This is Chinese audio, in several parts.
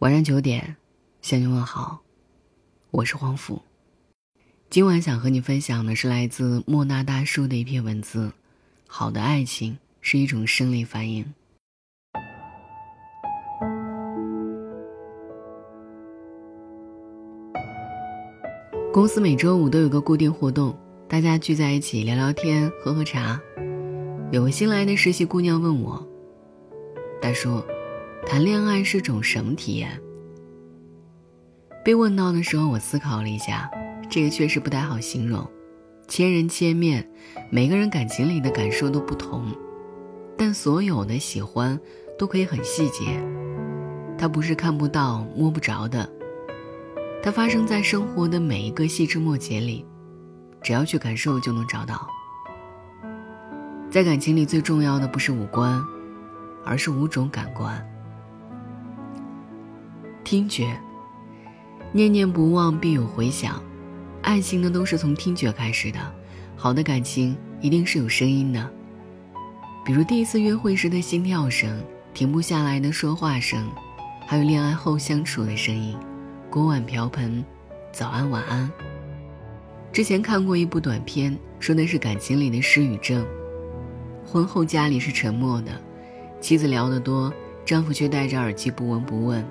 晚上九点，向你问好，我是黄甫。今晚想和你分享的是来自莫那大叔的一篇文字：好的爱情是一种生理反应。公司每周五都有个固定活动，大家聚在一起聊聊天、喝喝茶。有个新来的实习姑娘问我：“大叔。”谈恋爱是种什么体验？被问到的时候，我思考了一下，这个确实不太好形容。千人千面，每个人感情里的感受都不同，但所有的喜欢都可以很细节。它不是看不到、摸不着的，它发生在生活的每一个细枝末节里，只要去感受就能找到。在感情里，最重要的不是五官，而是五种感官。听觉，念念不忘必有回响，爱情呢都是从听觉开始的，好的感情一定是有声音的，比如第一次约会时的心跳声，停不下来的说话声，还有恋爱后相处的声音，锅碗瓢盆，早安晚安。之前看过一部短片，说的是感情里的失语症，婚后家里是沉默的，妻子聊得多，丈夫却戴着耳机不闻不问。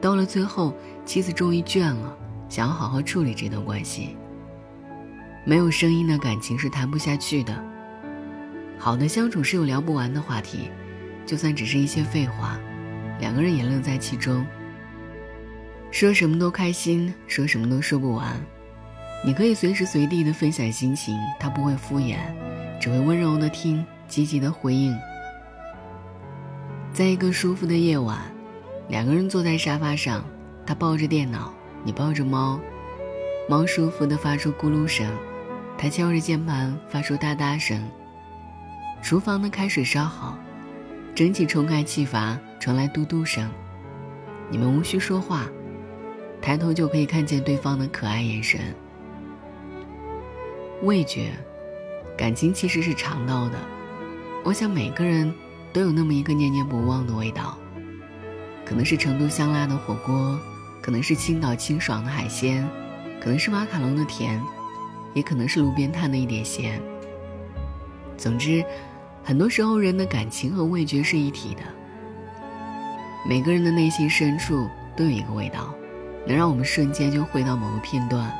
到了最后，妻子终于倦了，想要好好处理这段关系。没有声音的感情是谈不下去的。好的相处是有聊不完的话题，就算只是一些废话，两个人也乐在其中。说什么都开心，说什么都说不完。你可以随时随地的分享心情，他不会敷衍，只会温柔的听，积极的回应。在一个舒服的夜晚。两个人坐在沙发上，他抱着电脑，你抱着猫，猫舒服地发出咕噜声，他敲着键盘发出哒哒声。厨房的开水烧好，蒸汽冲开气阀，传来嘟嘟声。你们无需说话，抬头就可以看见对方的可爱眼神。味觉，感情其实是尝到的。我想每个人都有那么一个念念不忘的味道。可能是成都香辣的火锅，可能是青岛清爽的海鲜，可能是马卡龙的甜，也可能是路边摊的一点咸。总之，很多时候人的感情和味觉是一体的。每个人的内心深处都有一个味道，能让我们瞬间就回到某个片段，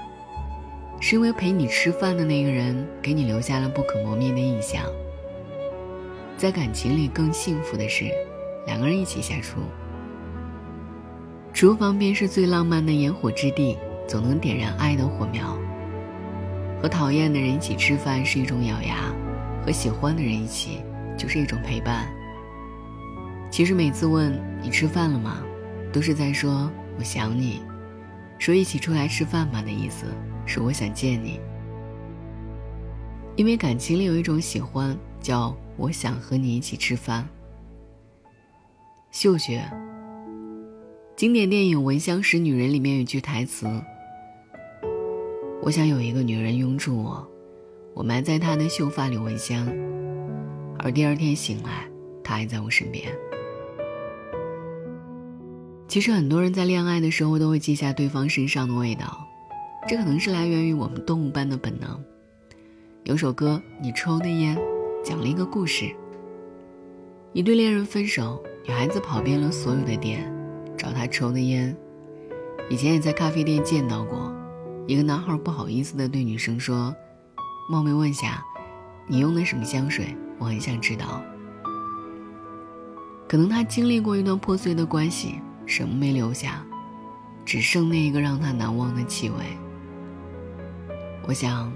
是因为陪你吃饭的那个人给你留下了不可磨灭的印象。在感情里更幸福的是，两个人一起下厨。厨房便是最浪漫的烟火之地，总能点燃爱的火苗。和讨厌的人一起吃饭是一种咬牙，和喜欢的人一起就是一种陪伴。其实每次问你吃饭了吗，都是在说我想你，说一起出来吃饭吧的意思是我想见你。因为感情里有一种喜欢，叫我想和你一起吃饭。嗅觉。经典电影《闻香识女人》里面有句台词：“我想有一个女人拥住我，我埋在她的秀发里闻香，而第二天醒来，她还在我身边。”其实很多人在恋爱的时候都会记下对方身上的味道，这可能是来源于我们动物般的本能。有首歌《你抽的烟》，讲了一个故事：一对恋人分手，女孩子跑遍了所有的店。找他抽的烟，以前也在咖啡店见到过。一个男孩不好意思的对女生说：“冒昧问下，你用的什么香水？我很想知道。”可能他经历过一段破碎的关系，什么没留下，只剩那一个让他难忘的气味。我想，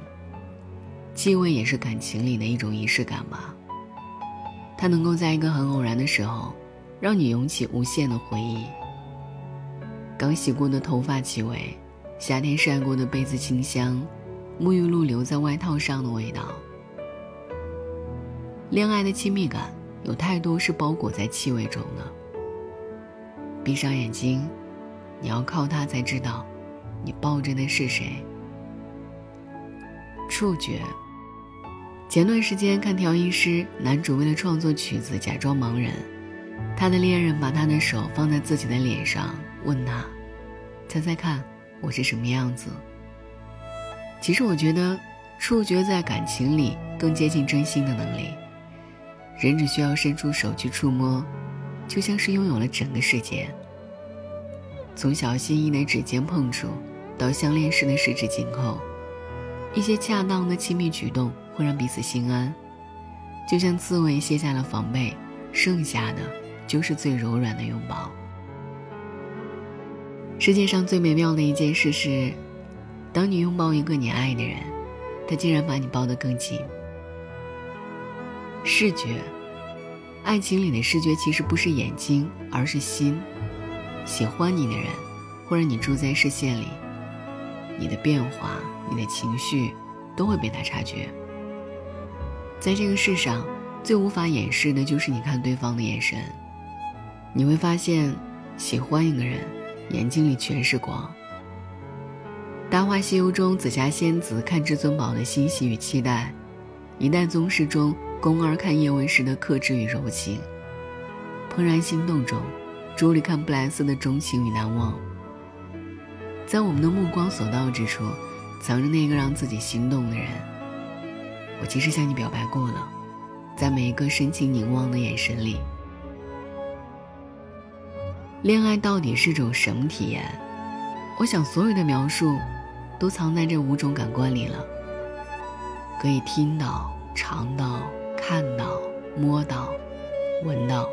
气味也是感情里的一种仪式感吧。它能够在一个很偶然的时候，让你涌起无限的回忆。刚洗过的头发气味，夏天晒过的被子清香，沐浴露留在外套上的味道。恋爱的亲密感有太多是包裹在气味中的。闭上眼睛，你要靠它才知道，你抱着的是谁。触觉。前段时间看调音师，男主为了创作曲子假装盲人，他的恋人把他的手放在自己的脸上，问他：“猜猜看，我是什么样子？”其实我觉得，触觉在感情里更接近真心的能力。人只需要伸出手去触摸，就像是拥有了整个世界。从小心翼翼的指尖碰触，到相恋时的十指紧扣，一些恰当的亲密举动会让彼此心安。就像刺猬卸下了防备，剩下的就是最柔软的拥抱。世界上最美妙的一件事是，当你拥抱一个你爱的人，他竟然把你抱得更紧。视觉，爱情里的视觉其实不是眼睛，而是心。喜欢你的人，会让你住在视线里，你的变化、你的情绪，都会被他察觉。在这个世上，最无法掩饰的就是你看对方的眼神。你会发现，喜欢一个人，眼睛里全是光。《大话西游》中，紫霞仙子看至尊宝的欣喜与期待；一代宗师中，宫二看叶问时的克制与柔情；怦然心动中，朱莉看布莱斯的钟情与难忘。在我们的目光所到之处，藏着那个让自己心动的人。我其实向你表白过了，在每一个深情凝望的眼神里。恋爱到底是种什么体验？我想所有的描述，都藏在这五种感官里了。可以听到、尝到。看到、摸到、闻到，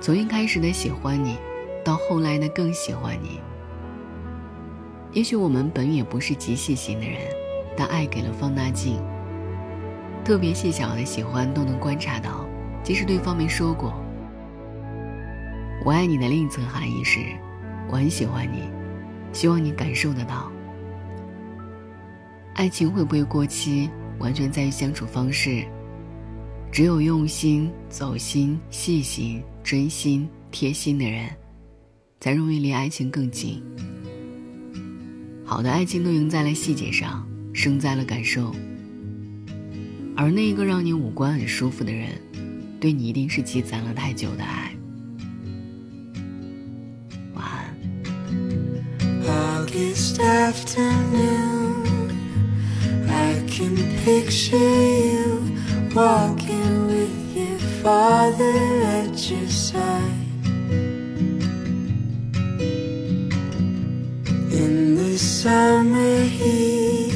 从一开始的喜欢你，到后来的更喜欢你。也许我们本也不是极细心的人，但爱给了放大镜，特别细小的喜欢都能观察到，即使对方没说过。我爱你的另一层含义是，我很喜欢你，希望你感受得到。爱情会不会过期？完全在于相处方式。只有用心、走心、细心、真心、贴心的人，才容易离爱情更近。好的爱情都赢在了细节上，胜在了感受。而那一个让你五官很舒服的人，对你一定是积攒了太久的爱。安。can picture you walking with your father at your side. In the summer heat,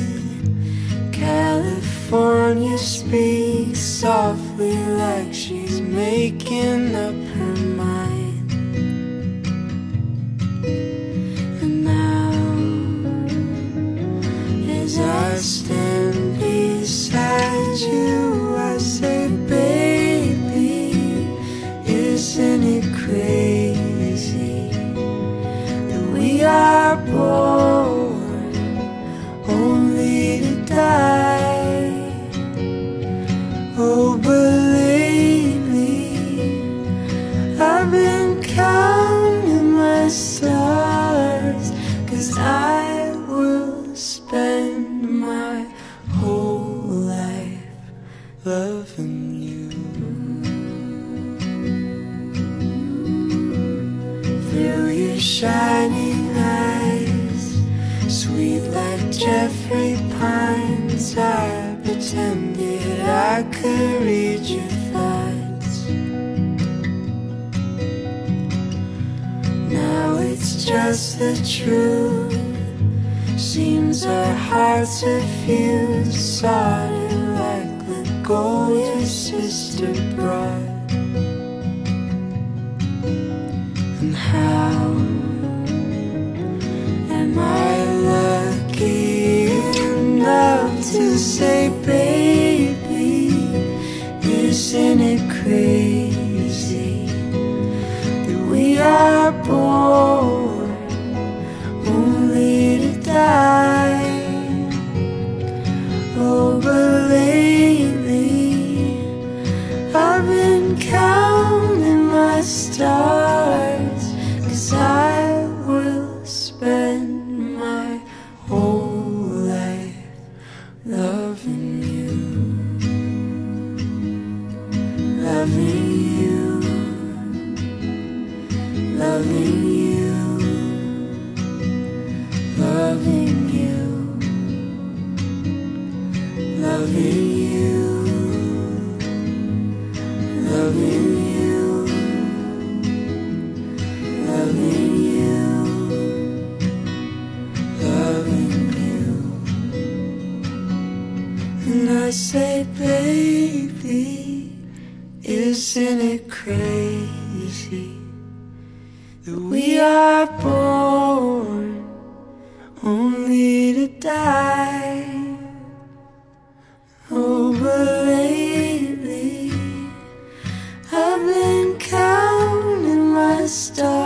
California speaks softly like she's making up are born only to die? Oh, but lately I've been counting my stars, cause I will spend my whole life loving it's just the truth. Seems our hearts are fused, solid like the gold your sister brought And how am I lucky enough to say baby stars And I say, baby, isn't it crazy that we are born only to die? Oh, but lately I've been counting my stars.